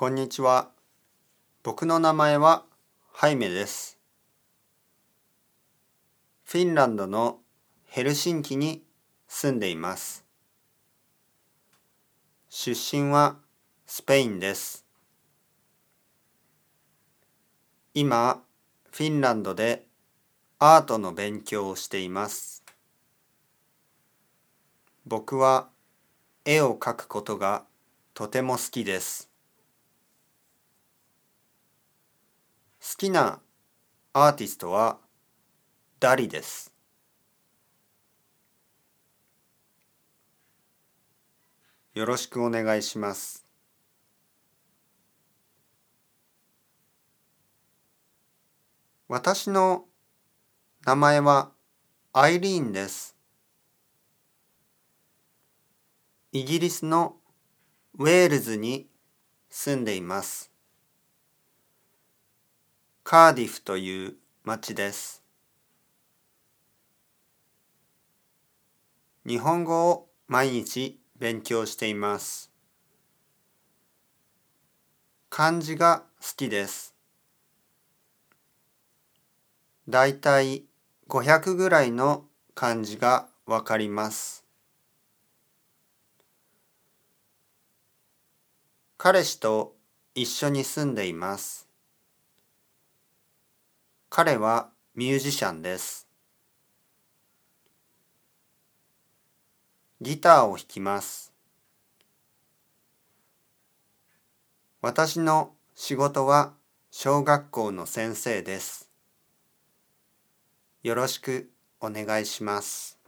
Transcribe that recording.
こんにちは。僕の名前はハイメです。フィンランドのヘルシンキに住んでいます。出身はスペインです。今、フィンランドでアートの勉強をしています。僕は絵を描くことがとても好きです。きなアーティストはダリです。よろしくお願いします。私の名前はアイリーンです。イギリスのウェールズに住んでいます。カーディフという町です。日本語を毎日勉強しています。漢字が好きです。だいたい500ぐらいの漢字がわかります。彼氏と一緒に住んでいます。彼はミュージシャンです。ギターを弾きます。私の仕事は小学校の先生です。よろしくお願いします。